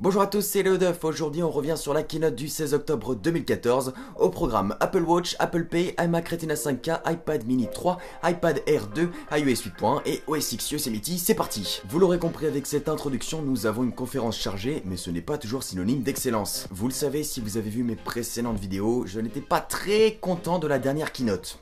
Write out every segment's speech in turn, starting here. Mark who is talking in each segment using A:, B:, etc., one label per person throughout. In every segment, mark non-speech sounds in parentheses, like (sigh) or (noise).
A: Bonjour à tous, c'est Léoduff. Aujourd'hui, on revient sur la keynote du 16 octobre 2014. Au programme Apple Watch, Apple Pay, iMac Retina 5K, iPad Mini 3, iPad Air 2, iOS 8.1 et OS X Yosemite. C'est parti Vous l'aurez compris avec cette introduction, nous avons une conférence chargée, mais ce n'est pas toujours synonyme d'excellence. Vous le savez, si vous avez vu mes précédentes vidéos, je n'étais pas très content de la dernière keynote.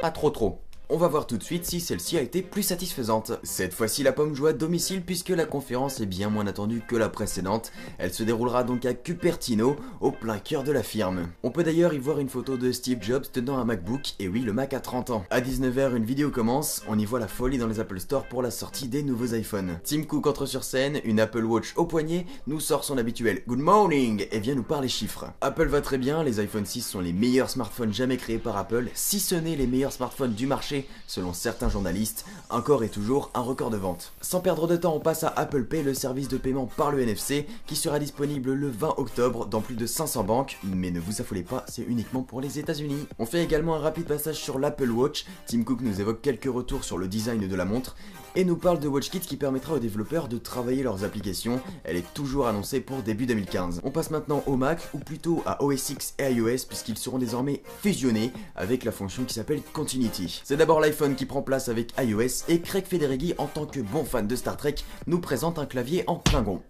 A: Pas trop trop. On va voir tout de suite si celle-ci a été plus satisfaisante. Cette fois-ci, la pomme joue à domicile puisque la conférence est bien moins attendue que la précédente. Elle se déroulera donc à Cupertino, au plein cœur de la firme. On peut d'ailleurs y voir une photo de Steve Jobs tenant un MacBook, et oui, le Mac a 30 ans. À 19h, une vidéo commence, on y voit la folie dans les Apple Store pour la sortie des nouveaux iPhones. Tim Cook entre sur scène, une Apple Watch au poignet, nous sort son habituel Good morning et vient nous parler chiffres. Apple va très bien, les iPhone 6 sont les meilleurs smartphones jamais créés par Apple, si ce n'est les meilleurs smartphones du marché selon certains journalistes, encore et toujours un record de vente. Sans perdre de temps, on passe à Apple Pay, le service de paiement par le NFC, qui sera disponible le 20 octobre dans plus de 500 banques, mais ne vous affolez pas, c'est uniquement pour les États-Unis. On fait également un rapide passage sur l'Apple Watch, Tim Cook nous évoque quelques retours sur le design de la montre, et nous parle de WatchKit qui permettra aux développeurs de travailler leurs applications. Elle est toujours annoncée pour début 2015. On passe maintenant au Mac, ou plutôt à OS X et iOS, puisqu'ils seront désormais fusionnés avec la fonction qui s'appelle Continuity. C'est d'abord l'iPhone qui prend place avec iOS, et Craig Federighi, en tant que bon fan de Star Trek, nous présente un clavier en Klingon.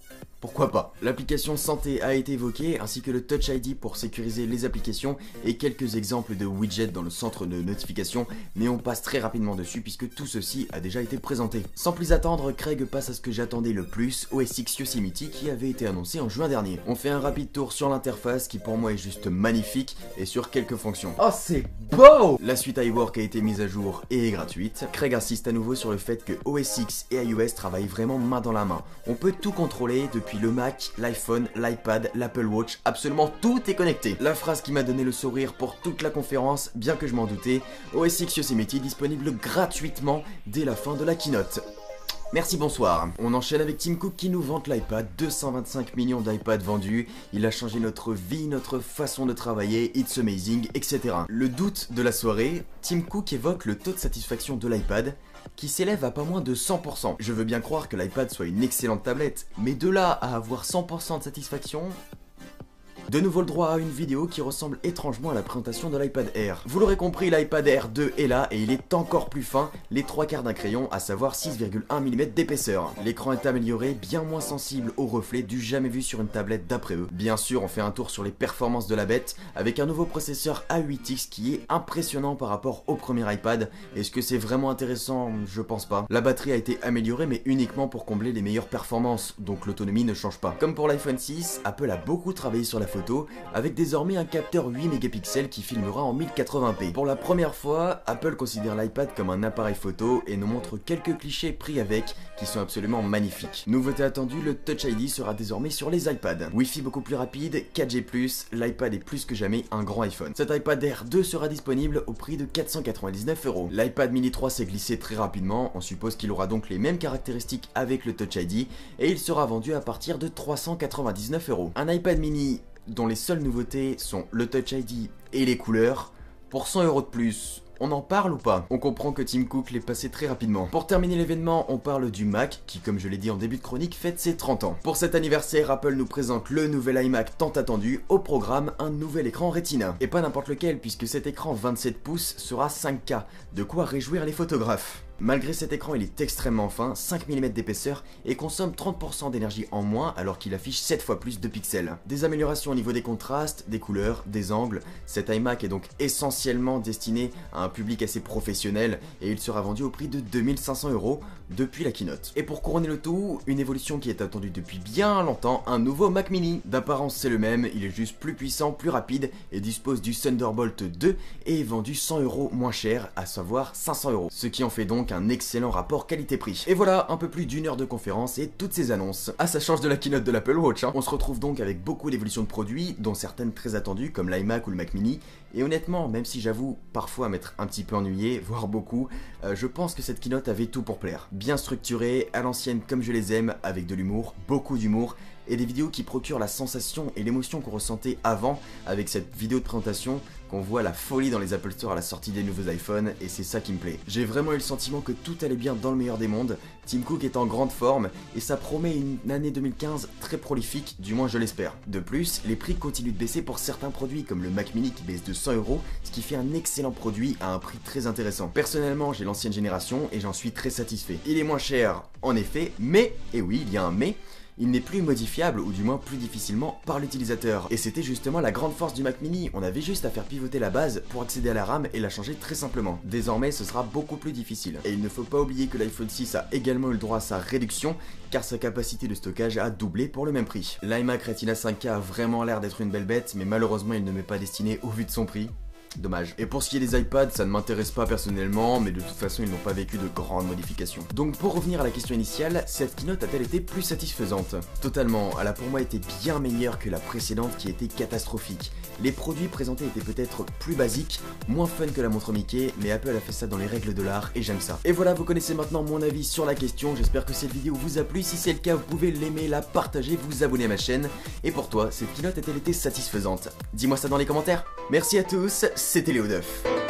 A: Pourquoi pas L'application santé a été évoquée, ainsi que le Touch ID pour sécuriser les applications et quelques exemples de widgets dans le centre de notification, mais on passe très rapidement dessus puisque tout ceci a déjà été présenté. Sans plus attendre, Craig passe à ce que j'attendais le plus, OS X Yosemite qui avait été annoncé en juin dernier. On fait un rapide tour sur l'interface qui pour moi est juste magnifique et sur quelques fonctions.
B: Oh c'est beau
A: La suite iWork a été mise à jour et est gratuite. Craig insiste à nouveau sur le fait que OS X et iOS travaillent vraiment main dans la main. On peut tout contrôler depuis le Mac, l'iPhone, l'iPad, l'Apple Watch, absolument tout est connecté. La phrase qui m'a donné le sourire pour toute la conférence, bien que je m'en doutais, OS X Yosemite disponible gratuitement dès la fin de la keynote. Merci, bonsoir. On enchaîne avec Tim Cook qui nous vante l'iPad, 225 millions d'iPads vendus, il a changé notre vie, notre façon de travailler, it's amazing, etc. Le doute de la soirée, Tim Cook évoque le taux de satisfaction de l'iPad, qui s'élève à pas moins de 100%. Je veux bien croire que l'iPad soit une excellente tablette, mais de là à avoir 100% de satisfaction, de nouveau le droit à une vidéo qui ressemble étrangement à la présentation de l'iPad Air. Vous l'aurez compris, l'iPad Air 2 est là et il est encore plus fin, les trois quarts d'un crayon, à savoir 6,1 mm d'épaisseur. L'écran est amélioré, bien moins sensible aux reflets du jamais vu sur une tablette d'après eux. Bien sûr, on fait un tour sur les performances de la bête, avec un nouveau processeur A8X qui est impressionnant par rapport au premier iPad. Est-ce que c'est vraiment intéressant? Je pense pas. La batterie a été améliorée mais uniquement pour combler les meilleures performances, donc l'autonomie ne change pas. Comme pour l'iPhone 6, Apple a beaucoup travaillé sur la avec désormais un capteur 8 mégapixels qui filmera en 1080p. Pour la première fois, Apple considère l'iPad comme un appareil photo et nous montre quelques clichés pris avec qui sont absolument magnifiques. Nouveauté attendue, le Touch ID sera désormais sur les iPads. Wi-Fi beaucoup plus rapide, 4G+, l'iPad est plus que jamais un grand iPhone. Cet iPad Air 2 sera disponible au prix de 499 euros. L'iPad mini 3 s'est glissé très rapidement, on suppose qu'il aura donc les mêmes caractéristiques avec le Touch ID et il sera vendu à partir de 399 euros. Un iPad mini dont les seules nouveautés sont le Touch ID et les couleurs, pour 100 euros de plus, on en parle ou pas? On comprend que Tim Cook l'est passé très rapidement. Pour terminer l'événement, on parle du Mac, qui comme je l'ai dit en début de chronique, fête ses 30 ans. Pour cet anniversaire, Apple nous présente le nouvel iMac tant attendu, au programme un nouvel écran Retina. Et pas n'importe lequel, puisque cet écran 27 pouces sera 5K, de quoi réjouir les photographes. Malgré cet écran, il est extrêmement fin, 5 mm d'épaisseur et consomme 30% d'énergie en moins alors qu'il affiche 7 fois plus de pixels. Des améliorations au niveau des contrastes, des couleurs, des angles. Cet iMac est donc essentiellement destiné à un public assez professionnel et il sera vendu au prix de 2500 euros depuis la keynote. Et pour couronner le tout, une évolution qui est attendue depuis bien longtemps, un nouveau Mac mini. D'apparence c'est le même, il est juste plus puissant, plus rapide et dispose du Thunderbolt 2 et est vendu 100 euros moins cher, à savoir 500 euros. Ce qui en fait un excellent rapport qualité-prix. Et voilà, un peu plus d'une heure de conférence et toutes ces annonces. Ah, ça change de la keynote de l'Apple Watch, hein. On se retrouve donc avec beaucoup d'évolutions de produits, dont certaines très attendues comme l'iMac ou le Mac mini. Et honnêtement, même si j'avoue parfois m'être un petit peu ennuyé, (laughs) voire beaucoup, euh, je pense que cette keynote avait tout pour plaire. Bien structurée, à l'ancienne comme je les aime, avec de l'humour, beaucoup d'humour, et des vidéos qui procurent la sensation et l'émotion qu'on ressentait avant avec cette vidéo de présentation qu'on voit la folie dans les Apple Store à la sortie des nouveaux iPhones et c'est ça qui me plaît. J'ai vraiment eu le sentiment que tout allait bien dans le meilleur des mondes, Tim Cook est en grande forme et ça promet une année 2015 très prolifique, du moins je l'espère. De plus, les prix continuent de baisser pour certains produits comme le Mac Mini qui baisse de 100 euros, ce qui fait un excellent produit à un prix très intéressant. Personnellement, j'ai l'ancienne génération et j'en suis très satisfait. Il est moins cher, en effet, mais, et oui, il y a un mais, il n'est plus modifiable ou du moins plus difficilement par l'utilisateur. Et c'était justement la grande force du Mac mini, on avait juste à faire pivoter la base pour accéder à la RAM et la changer très simplement. Désormais ce sera beaucoup plus difficile. Et il ne faut pas oublier que l'iPhone 6 a également eu le droit à sa réduction car sa capacité de stockage a doublé pour le même prix. L'iMac Retina 5K a vraiment l'air d'être une belle bête mais malheureusement il ne m'est pas destiné au vu de son prix. Dommage. Et pour ce qui est des iPads, ça ne m'intéresse pas personnellement, mais de toute façon, ils n'ont pas vécu de grandes modifications. Donc pour revenir à la question initiale, cette keynote a-t-elle été plus satisfaisante? Totalement, elle a pour moi été bien meilleure que la précédente qui était catastrophique. Les produits présentés étaient peut-être plus basiques, moins fun que la montre Mickey, mais Apple a fait ça dans les règles de l'art et j'aime ça. Et voilà, vous connaissez maintenant mon avis sur la question, j'espère que cette vidéo vous a plu, si c'est le cas, vous pouvez l'aimer, la partager, vous abonner à ma chaîne. Et pour toi, cette keynote a-t-elle été satisfaisante? Dis-moi ça dans les commentaires. Merci à tous, c'était Léo Duff.